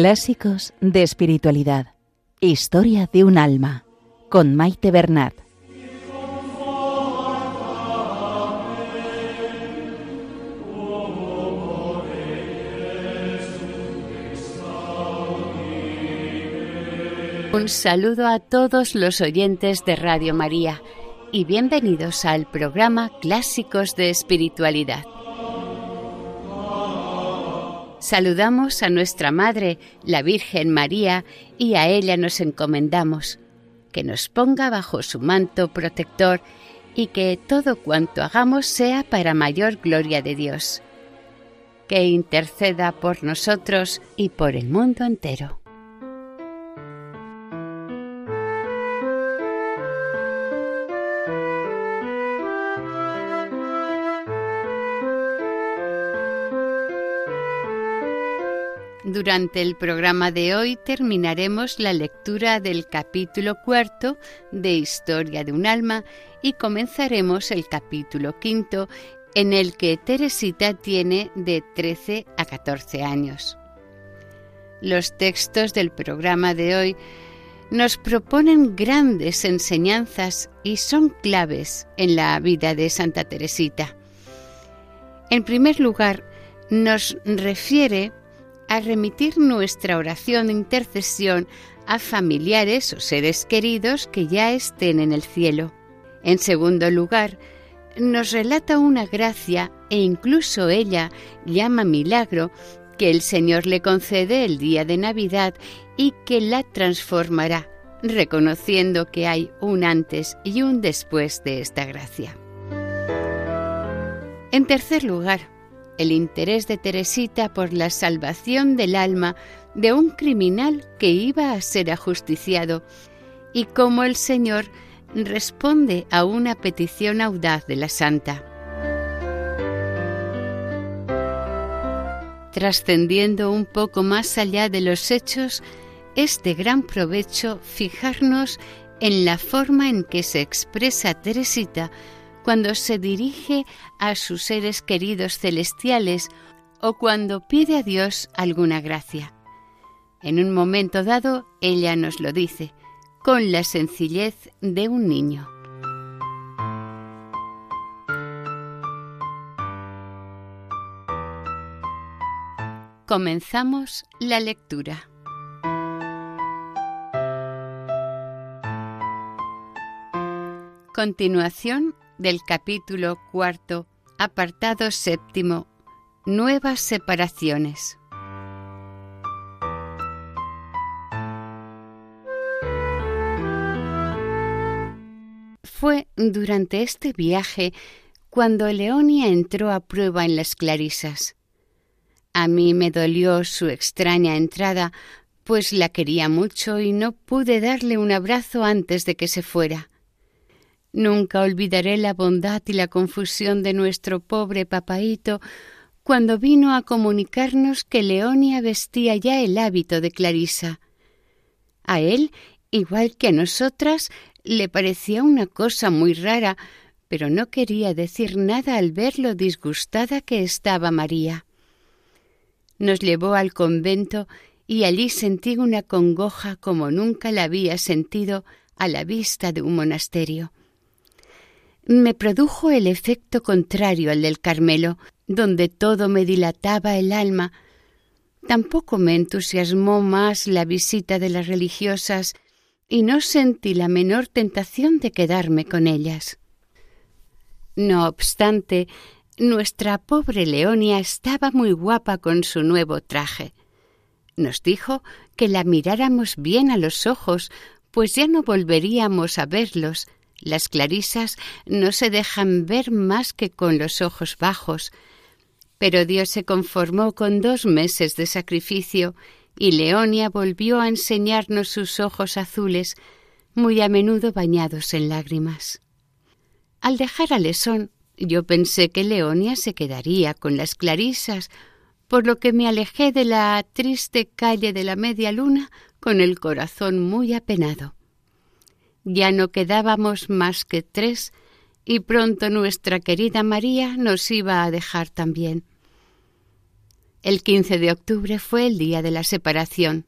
Clásicos de Espiritualidad. Historia de un alma. Con Maite Bernat. Un saludo a todos los oyentes de Radio María y bienvenidos al programa Clásicos de Espiritualidad. Saludamos a nuestra Madre, la Virgen María, y a ella nos encomendamos, que nos ponga bajo su manto protector y que todo cuanto hagamos sea para mayor gloria de Dios. Que interceda por nosotros y por el mundo entero. Durante el programa de hoy terminaremos la lectura del capítulo cuarto de Historia de un alma y comenzaremos el capítulo quinto en el que Teresita tiene de 13 a 14 años. Los textos del programa de hoy nos proponen grandes enseñanzas y son claves en la vida de Santa Teresita. En primer lugar, nos refiere a remitir nuestra oración de intercesión a familiares o seres queridos que ya estén en el cielo. En segundo lugar, nos relata una gracia e incluso ella llama milagro que el Señor le concede el día de Navidad y que la transformará, reconociendo que hay un antes y un después de esta gracia. En tercer lugar, el interés de Teresita por la salvación del alma de un criminal que iba a ser ajusticiado y cómo el Señor responde a una petición audaz de la santa. Trascendiendo un poco más allá de los hechos, es de gran provecho fijarnos en la forma en que se expresa Teresita cuando se dirige a sus seres queridos celestiales o cuando pide a Dios alguna gracia. En un momento dado, ella nos lo dice, con la sencillez de un niño. Comenzamos la lectura. Continuación del capítulo cuarto, apartado séptimo, Nuevas separaciones. Fue durante este viaje cuando Leonia entró a prueba en las Clarisas. A mí me dolió su extraña entrada, pues la quería mucho y no pude darle un abrazo antes de que se fuera. Nunca olvidaré la bondad y la confusión de nuestro pobre papaíto cuando vino a comunicarnos que Leonia vestía ya el hábito de Clarisa. A él, igual que a nosotras, le parecía una cosa muy rara, pero no quería decir nada al ver lo disgustada que estaba María. Nos llevó al convento y allí sentí una congoja como nunca la había sentido a la vista de un monasterio me produjo el efecto contrario al del Carmelo, donde todo me dilataba el alma. Tampoco me entusiasmó más la visita de las religiosas y no sentí la menor tentación de quedarme con ellas. No obstante, nuestra pobre Leonia estaba muy guapa con su nuevo traje. Nos dijo que la miráramos bien a los ojos, pues ya no volveríamos a verlos, las clarisas no se dejan ver más que con los ojos bajos, pero Dios se conformó con dos meses de sacrificio y Leonia volvió a enseñarnos sus ojos azules, muy a menudo bañados en lágrimas. Al dejar a Lesón, yo pensé que Leonia se quedaría con las clarisas, por lo que me alejé de la triste calle de la media luna con el corazón muy apenado. Ya no quedábamos más que tres y pronto nuestra querida María nos iba a dejar también. El 15 de octubre fue el día de la separación.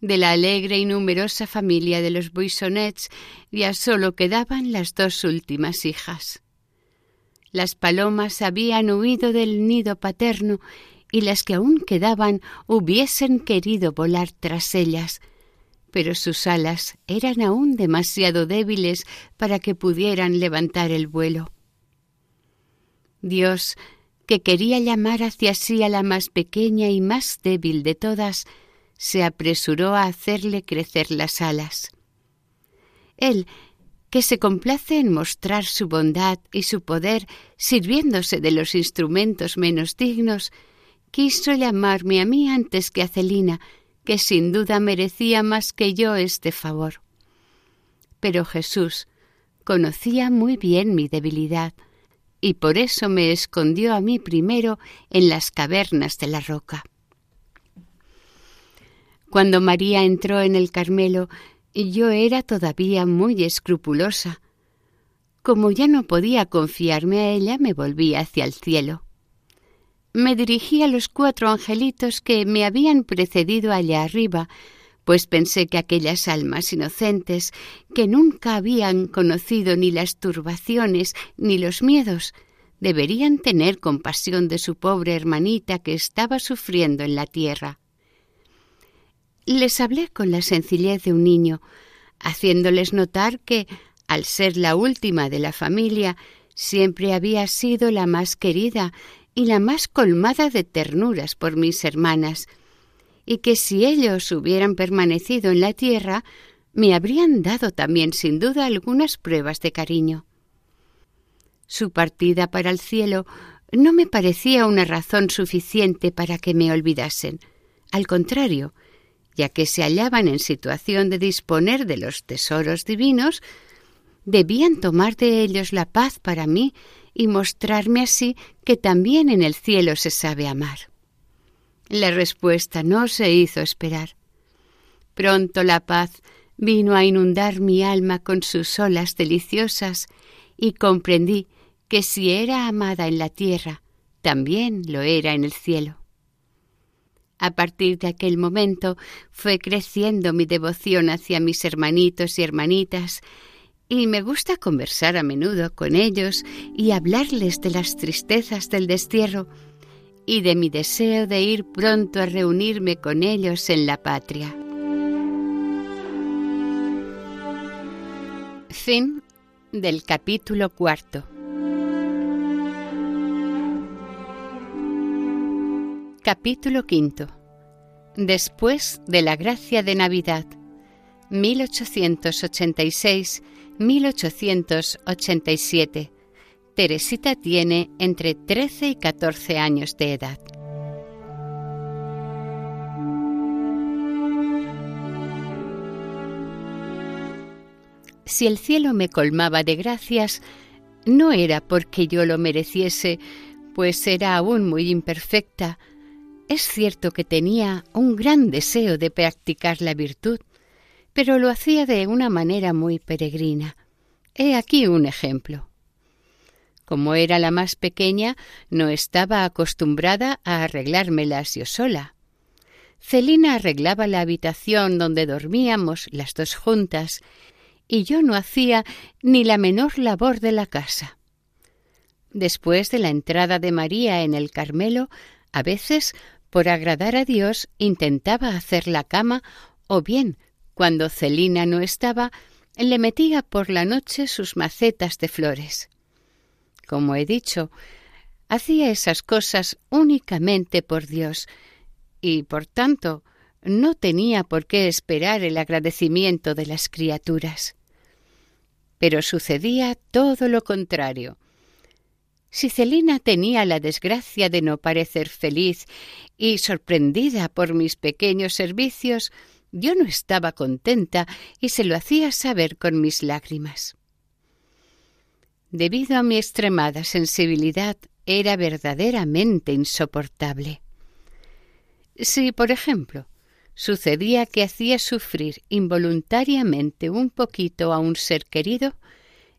De la alegre y numerosa familia de los Buissonets ya solo quedaban las dos últimas hijas. Las palomas habían huido del nido paterno y las que aún quedaban hubiesen querido volar tras ellas, pero sus alas eran aún demasiado débiles para que pudieran levantar el vuelo. Dios, que quería llamar hacia sí a la más pequeña y más débil de todas, se apresuró a hacerle crecer las alas. Él, que se complace en mostrar su bondad y su poder sirviéndose de los instrumentos menos dignos, quiso llamarme a mí antes que a Celina, que sin duda merecía más que yo este favor. Pero Jesús conocía muy bien mi debilidad, y por eso me escondió a mí primero en las cavernas de la roca. Cuando María entró en el Carmelo, yo era todavía muy escrupulosa. Como ya no podía confiarme a ella, me volví hacia el cielo. Me dirigí a los cuatro angelitos que me habían precedido allá arriba, pues pensé que aquellas almas inocentes, que nunca habían conocido ni las turbaciones ni los miedos, deberían tener compasión de su pobre hermanita que estaba sufriendo en la tierra. Les hablé con la sencillez de un niño, haciéndoles notar que, al ser la última de la familia, siempre había sido la más querida y la más colmada de ternuras por mis hermanas, y que si ellos hubieran permanecido en la tierra, me habrían dado también sin duda algunas pruebas de cariño. Su partida para el cielo no me parecía una razón suficiente para que me olvidasen. Al contrario, ya que se hallaban en situación de disponer de los tesoros divinos, debían tomar de ellos la paz para mí y mostrarme así que también en el cielo se sabe amar. La respuesta no se hizo esperar. Pronto la paz vino a inundar mi alma con sus olas deliciosas y comprendí que si era amada en la tierra, también lo era en el cielo. A partir de aquel momento fue creciendo mi devoción hacia mis hermanitos y hermanitas, y me gusta conversar a menudo con ellos y hablarles de las tristezas del destierro y de mi deseo de ir pronto a reunirme con ellos en la patria. Fin del capítulo cuarto. Capítulo quinto. Después de la gracia de Navidad, 1886-1887. Teresita tiene entre 13 y 14 años de edad. Si el cielo me colmaba de gracias, no era porque yo lo mereciese, pues era aún muy imperfecta, es cierto que tenía un gran deseo de practicar la virtud, pero lo hacía de una manera muy peregrina. He aquí un ejemplo. Como era la más pequeña, no estaba acostumbrada a arreglármelas yo sola. Celina arreglaba la habitación donde dormíamos las dos juntas, y yo no hacía ni la menor labor de la casa. Después de la entrada de María en el Carmelo, a veces por agradar a Dios intentaba hacer la cama o bien, cuando Celina no estaba, le metía por la noche sus macetas de flores. Como he dicho, hacía esas cosas únicamente por Dios y, por tanto, no tenía por qué esperar el agradecimiento de las criaturas. Pero sucedía todo lo contrario. Si Celina tenía la desgracia de no parecer feliz y sorprendida por mis pequeños servicios, yo no estaba contenta y se lo hacía saber con mis lágrimas. Debido a mi extremada sensibilidad, era verdaderamente insoportable. Si, por ejemplo, sucedía que hacía sufrir involuntariamente un poquito a un ser querido,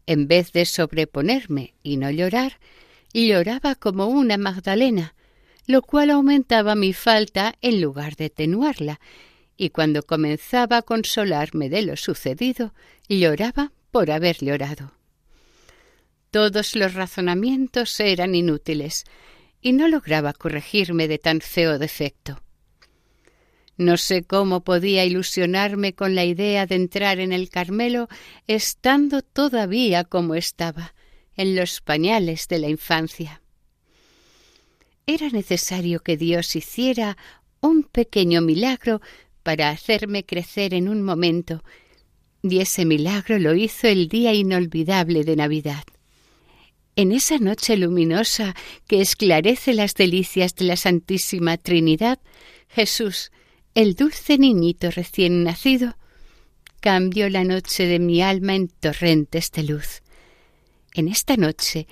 en vez de sobreponerme y no llorar, lloraba como una Magdalena, lo cual aumentaba mi falta en lugar de tenuarla, y cuando comenzaba a consolarme de lo sucedido, lloraba por haber llorado. Todos los razonamientos eran inútiles, y no lograba corregirme de tan feo defecto. No sé cómo podía ilusionarme con la idea de entrar en el Carmelo estando todavía como estaba, en los pañales de la infancia. Era necesario que Dios hiciera un pequeño milagro para hacerme crecer en un momento, y ese milagro lo hizo el día inolvidable de Navidad. En esa noche luminosa que esclarece las delicias de la Santísima Trinidad, Jesús, el dulce niñito recién nacido, cambió la noche de mi alma en torrentes de luz. En esta noche,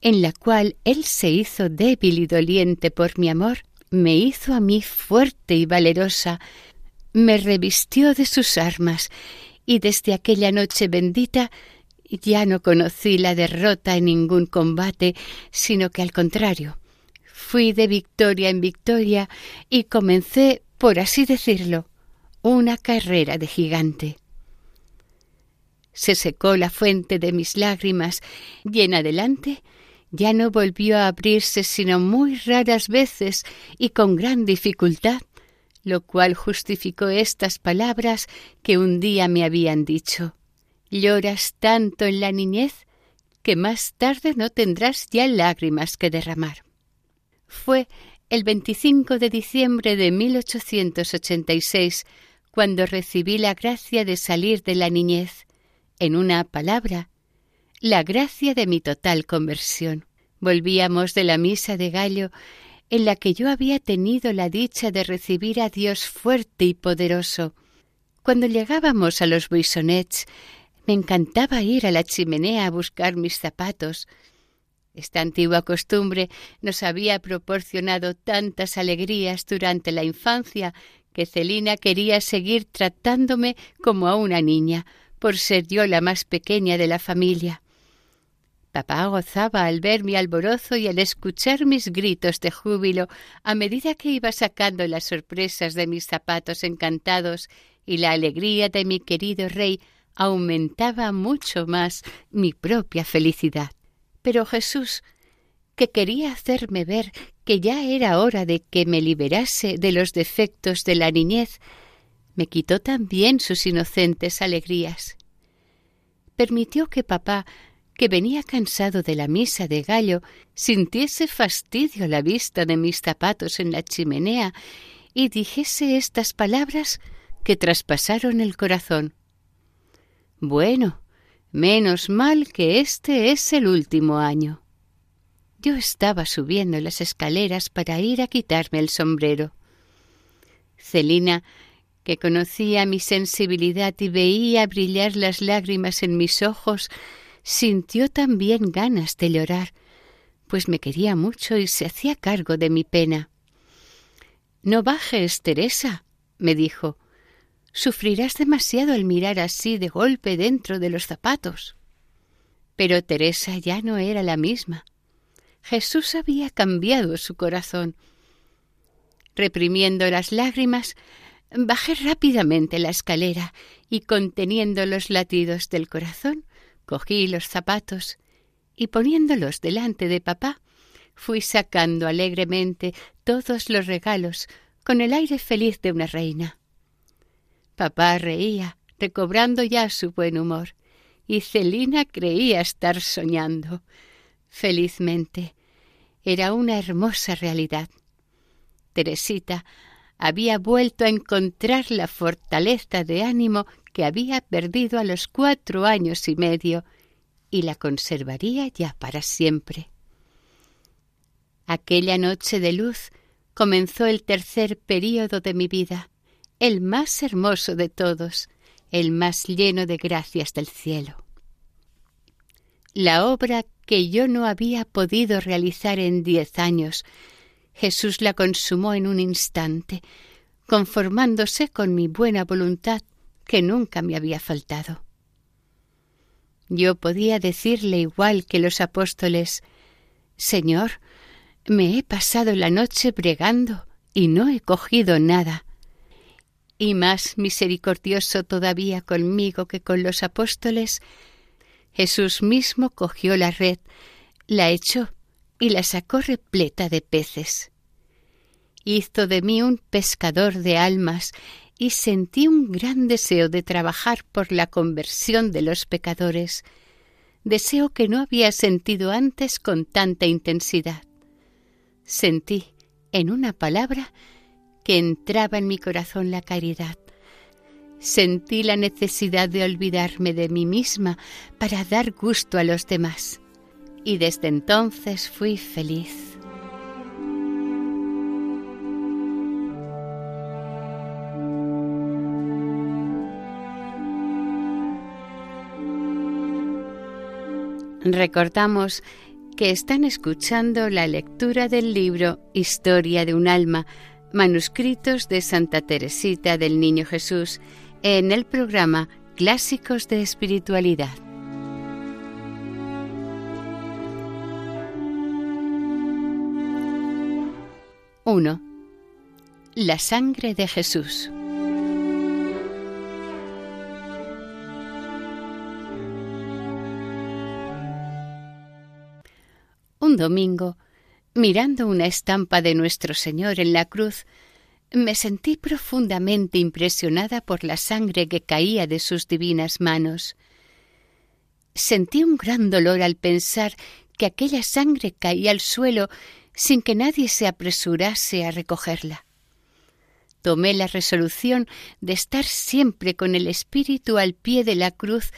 en la cual Él se hizo débil y doliente por mi amor, me hizo a mí fuerte y valerosa, me revistió de sus armas, y desde aquella noche bendita ya no conocí la derrota en ningún combate, sino que al contrario, fui de victoria en victoria y comencé, por así decirlo, una carrera de gigante. Se secó la fuente de mis lágrimas y en adelante ya no volvió a abrirse sino muy raras veces y con gran dificultad, lo cual justificó estas palabras que un día me habían dicho. Lloras tanto en la niñez que más tarde no tendrás ya lágrimas que derramar. Fue el 25 de diciembre de 1886 cuando recibí la gracia de salir de la niñez, en una palabra, la gracia de mi total conversión. Volvíamos de la misa de Gallo, en la que yo había tenido la dicha de recibir a Dios fuerte y poderoso. Cuando llegábamos a los buissonets, me encantaba ir a la chimenea a buscar mis zapatos. Esta antigua costumbre nos había proporcionado tantas alegrías durante la infancia que Celina quería seguir tratándome como a una niña, por ser yo la más pequeña de la familia. Papá gozaba al ver mi alborozo y al escuchar mis gritos de júbilo a medida que iba sacando las sorpresas de mis zapatos encantados y la alegría de mi querido rey aumentaba mucho más mi propia felicidad. Pero Jesús, que quería hacerme ver que ya era hora de que me liberase de los defectos de la niñez, me quitó también sus inocentes alegrías. Permitió que papá, que venía cansado de la misa de gallo, sintiese fastidio la vista de mis zapatos en la chimenea y dijese estas palabras que traspasaron el corazón. Bueno, menos mal que este es el último año. Yo estaba subiendo las escaleras para ir a quitarme el sombrero. Celina, que conocía mi sensibilidad y veía brillar las lágrimas en mis ojos, sintió también ganas de llorar, pues me quería mucho y se hacía cargo de mi pena. No bajes, Teresa, me dijo. Sufrirás demasiado al mirar así de golpe dentro de los zapatos. Pero Teresa ya no era la misma. Jesús había cambiado su corazón. Reprimiendo las lágrimas, bajé rápidamente la escalera y conteniendo los latidos del corazón, cogí los zapatos y poniéndolos delante de papá, fui sacando alegremente todos los regalos con el aire feliz de una reina. Papá reía, recobrando ya su buen humor, y Celina creía estar soñando. Felizmente, era una hermosa realidad. Teresita había vuelto a encontrar la fortaleza de ánimo que había perdido a los cuatro años y medio y la conservaría ya para siempre. Aquella noche de luz comenzó el tercer período de mi vida el más hermoso de todos, el más lleno de gracias del cielo. La obra que yo no había podido realizar en diez años, Jesús la consumó en un instante, conformándose con mi buena voluntad que nunca me había faltado. Yo podía decirle igual que los apóstoles Señor, me he pasado la noche bregando y no he cogido nada. Y más misericordioso todavía conmigo que con los apóstoles, Jesús mismo cogió la red, la echó y la sacó repleta de peces. Hizo de mí un pescador de almas y sentí un gran deseo de trabajar por la conversión de los pecadores, deseo que no había sentido antes con tanta intensidad. Sentí, en una palabra, que entraba en mi corazón la caridad. Sentí la necesidad de olvidarme de mí misma para dar gusto a los demás. Y desde entonces fui feliz. Recordamos que están escuchando la lectura del libro Historia de un alma, manuscritos de Santa Teresita del Niño Jesús, en el programa Clásicos de Espiritualidad. Uno. La sangre de Jesús. Un domingo, mirando una estampa de nuestro Señor en la cruz, me sentí profundamente impresionada por la sangre que caía de sus divinas manos. Sentí un gran dolor al pensar que aquella sangre caía al suelo sin que nadie se apresurase a recogerla. Tomé la resolución de estar siempre con el espíritu al pie de la cruz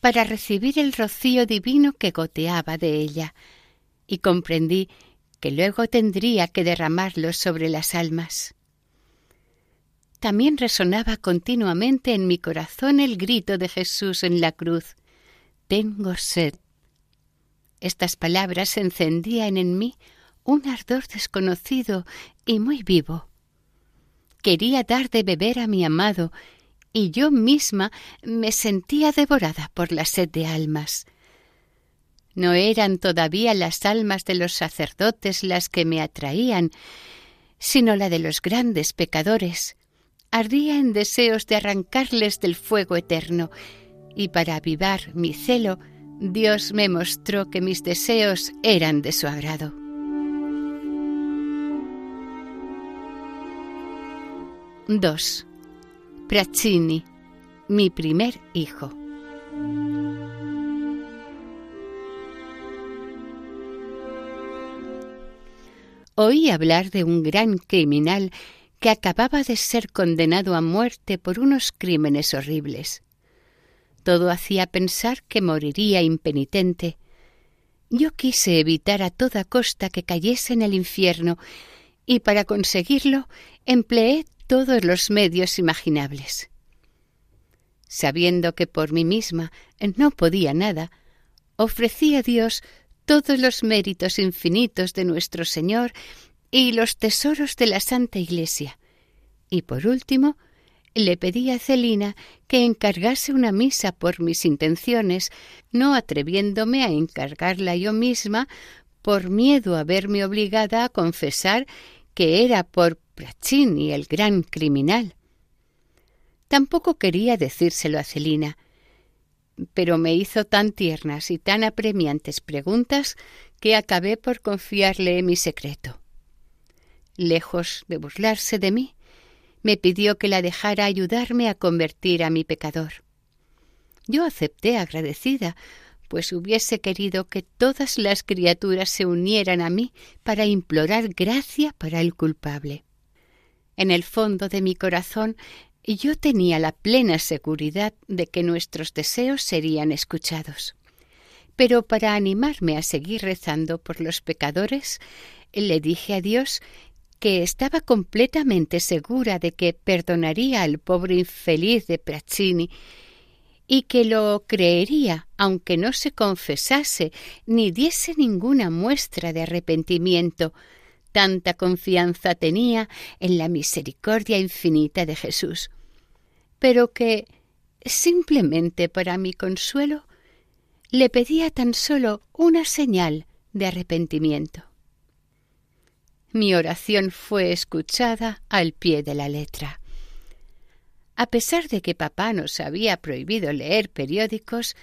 para recibir el rocío divino que goteaba de ella, y comprendí que luego tendría que derramarlo sobre las almas. También resonaba continuamente en mi corazón el grito de Jesús en la cruz Tengo sed. Estas palabras encendían en mí un ardor desconocido y muy vivo. Quería dar de beber a mi amado, y yo misma me sentía devorada por la sed de almas. No eran todavía las almas de los sacerdotes las que me atraían, sino la de los grandes pecadores. Ardía en deseos de arrancarles del fuego eterno, y para avivar mi celo, Dios me mostró que mis deseos eran de su agrado. II. Praccini, mi primer hijo. Oí hablar de un gran criminal que acababa de ser condenado a muerte por unos crímenes horribles. Todo hacía pensar que moriría impenitente. Yo quise evitar a toda costa que cayese en el infierno y para conseguirlo empleé todos los medios imaginables. Sabiendo que por mí misma no podía nada, ofrecí a Dios todos los méritos infinitos de nuestro Señor y los tesoros de la Santa Iglesia. Y por último, le pedí a Celina que encargase una misa por mis intenciones, no atreviéndome a encargarla yo misma por miedo a verme obligada a confesar que era por Praccini el gran criminal. Tampoco quería decírselo a Celina, pero me hizo tan tiernas y tan apremiantes preguntas que acabé por confiarle mi secreto. Lejos de burlarse de mí, me pidió que la dejara ayudarme a convertir a mi pecador. Yo acepté agradecida, pues hubiese querido que todas las criaturas se unieran a mí para implorar gracia para el culpable. En el fondo de mi corazón y yo tenía la plena seguridad de que nuestros deseos serían escuchados. Pero para animarme a seguir rezando por los pecadores, le dije a Dios que estaba completamente segura de que perdonaría al pobre infeliz de Praccini y que lo creería aunque no se confesase ni diese ninguna muestra de arrepentimiento, tanta confianza tenía en la misericordia infinita de Jesús pero que, simplemente para mi consuelo, le pedía tan solo una señal de arrepentimiento. Mi oración fue escuchada al pie de la letra. A pesar de que papá nos había prohibido leer periódicos,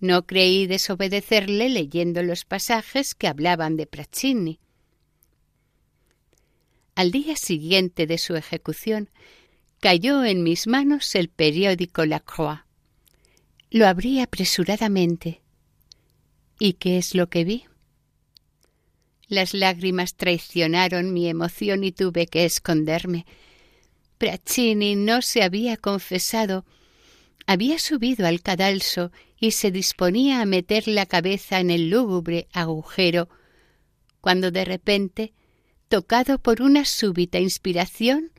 no creí desobedecerle leyendo los pasajes que hablaban de Praccini. Al día siguiente de su ejecución, cayó en mis manos el periódico La Croix. Lo abrí apresuradamente. ¿Y qué es lo que vi? Las lágrimas traicionaron mi emoción y tuve que esconderme. Praccini no se había confesado. Había subido al cadalso y se disponía a meter la cabeza en el lúgubre agujero, cuando de repente, tocado por una súbita inspiración,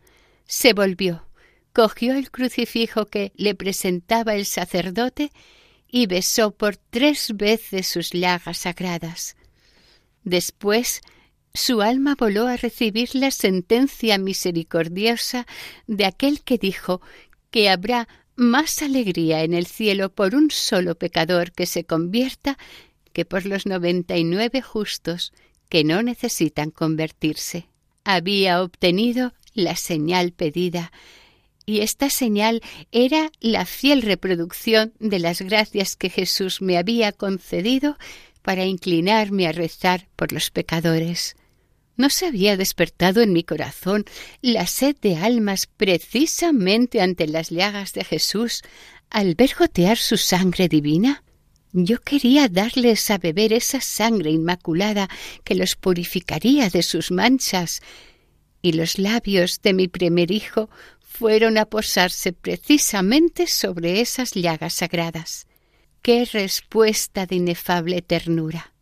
se volvió cogió el crucifijo que le presentaba el sacerdote y besó por tres veces sus llagas sagradas. Después su alma voló a recibir la sentencia misericordiosa de aquel que dijo que habrá más alegría en el cielo por un solo pecador que se convierta que por los noventa y nueve justos que no necesitan convertirse. Había obtenido la señal pedida y esta señal era la fiel reproducción de las gracias que Jesús me había concedido para inclinarme a rezar por los pecadores. ¿No se había despertado en mi corazón la sed de almas precisamente ante las llagas de Jesús al ver gotear su sangre divina? Yo quería darles a beber esa sangre inmaculada que los purificaría de sus manchas, y los labios de mi primer hijo fueron a posarse precisamente sobre esas llagas sagradas. ¡Qué respuesta de inefable ternura!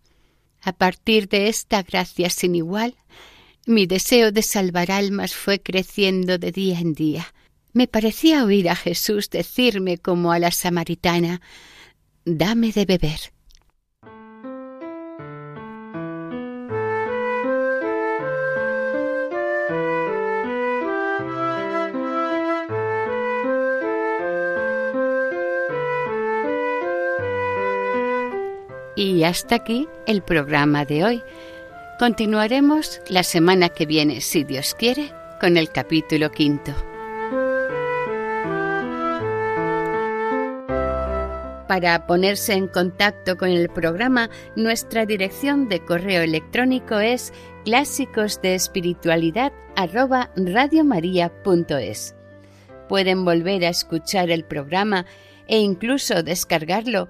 A partir de esta gracia sin igual, mi deseo de salvar almas fue creciendo de día en día. Me parecía oír a Jesús decirme como a la samaritana Dame de beber. Y hasta aquí el programa de hoy. Continuaremos la semana que viene, si Dios quiere, con el capítulo quinto. Para ponerse en contacto con el programa, nuestra dirección de correo electrónico es clásicos Pueden volver a escuchar el programa e incluso descargarlo